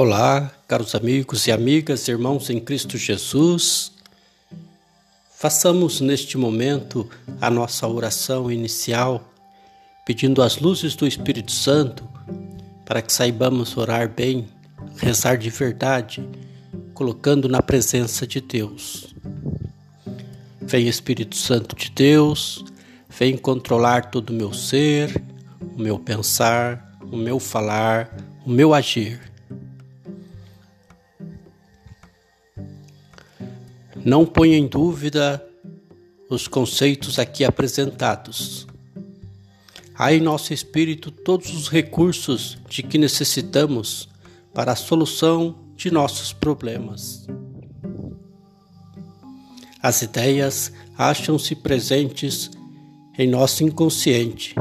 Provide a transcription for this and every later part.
Olá, caros amigos e amigas, irmãos em Cristo Jesus. Façamos neste momento a nossa oração inicial, pedindo as luzes do Espírito Santo para que saibamos orar bem, rezar de verdade, colocando na presença de Deus. Vem Espírito Santo de Deus, vem controlar todo o meu ser, o meu pensar, o meu falar, o meu agir Não ponha em dúvida os conceitos aqui apresentados. Há em nosso espírito todos os recursos de que necessitamos para a solução de nossos problemas. As ideias acham-se presentes em nosso inconsciente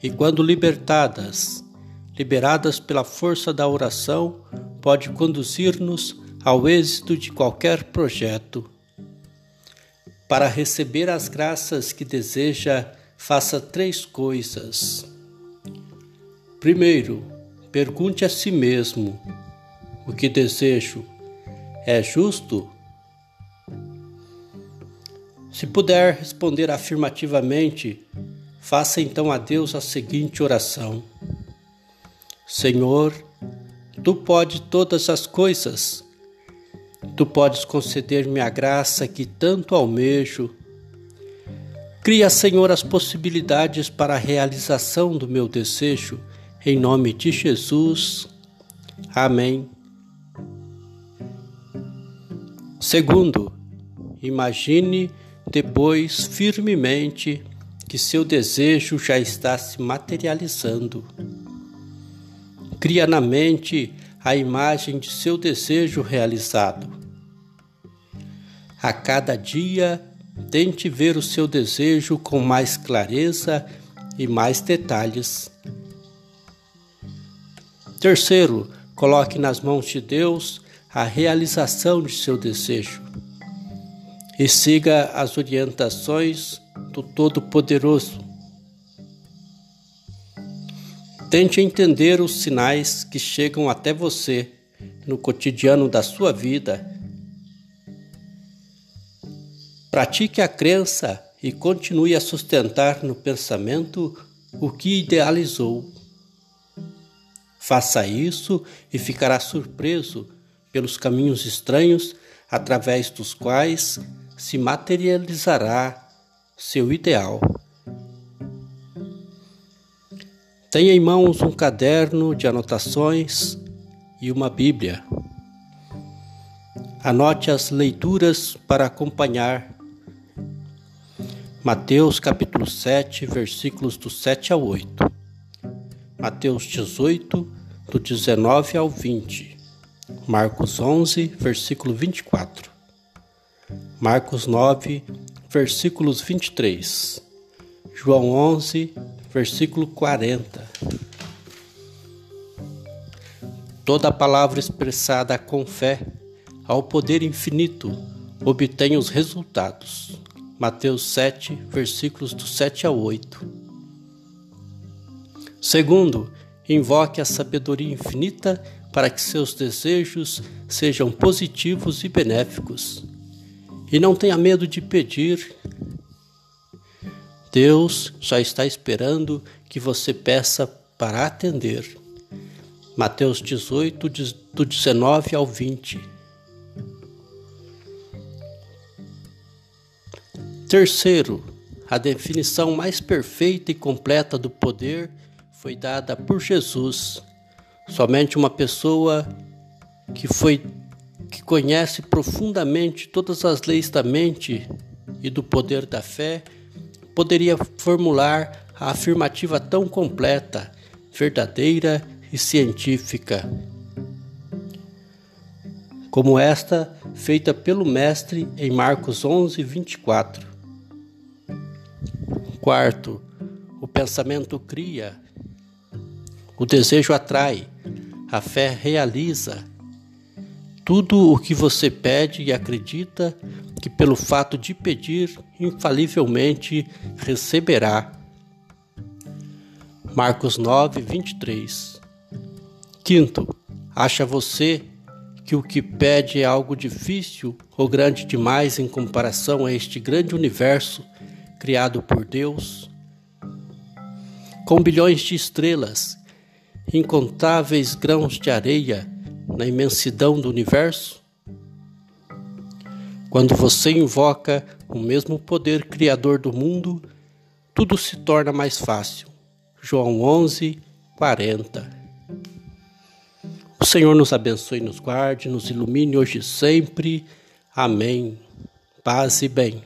e, quando libertadas, liberadas pela força da oração, pode conduzir-nos ao êxito de qualquer projeto. Para receber as graças que deseja, faça três coisas. Primeiro, pergunte a si mesmo: o que desejo é justo? Se puder responder afirmativamente, faça então a Deus a seguinte oração: Senhor, tu podes todas as coisas Tu podes conceder-me a graça que tanto almejo. Cria, Senhor, as possibilidades para a realização do meu desejo, em nome de Jesus. Amém. Segundo, imagine depois firmemente que seu desejo já está se materializando. Cria na mente a imagem de seu desejo realizado. A cada dia, tente ver o seu desejo com mais clareza e mais detalhes. Terceiro, coloque nas mãos de Deus a realização de seu desejo e siga as orientações do Todo-Poderoso Tente entender os sinais que chegam até você no cotidiano da sua vida. Pratique a crença e continue a sustentar no pensamento o que idealizou. Faça isso e ficará surpreso pelos caminhos estranhos através dos quais se materializará seu ideal. Tenha em mãos um caderno de anotações e uma Bíblia. Anote as leituras para acompanhar. Mateus capítulo 7, versículos do 7 ao 8. Mateus 18, do 19 ao 20. Marcos 11, versículo 24. Marcos 9, versículos 23. João 11, versículo 40. Toda palavra expressada com fé ao poder infinito obtém os resultados. Mateus 7, versículos do 7 ao 8. Segundo, invoque a sabedoria infinita para que seus desejos sejam positivos e benéficos. E não tenha medo de pedir Deus já está esperando que você peça para atender. Mateus 18, do 19 ao 20. Terceiro, a definição mais perfeita e completa do poder foi dada por Jesus. Somente uma pessoa que foi que conhece profundamente todas as leis da mente e do poder da fé poderia formular a afirmativa tão completa, verdadeira e científica como esta feita pelo Mestre em Marcos 11, 24. Quarto, o pensamento cria, o desejo atrai, a fé realiza. Tudo o que você pede e acredita que, pelo fato de pedir, infalivelmente receberá. Marcos 9, 23. Quinto, Acha você que o que pede é algo difícil ou grande demais em comparação a este grande universo criado por Deus? Com bilhões de estrelas, incontáveis grãos de areia na imensidão do universo? Quando você invoca o mesmo poder criador do mundo, tudo se torna mais fácil. João 11, 40. O Senhor nos abençoe, nos guarde, nos ilumine hoje e sempre. Amém. Paz e bem.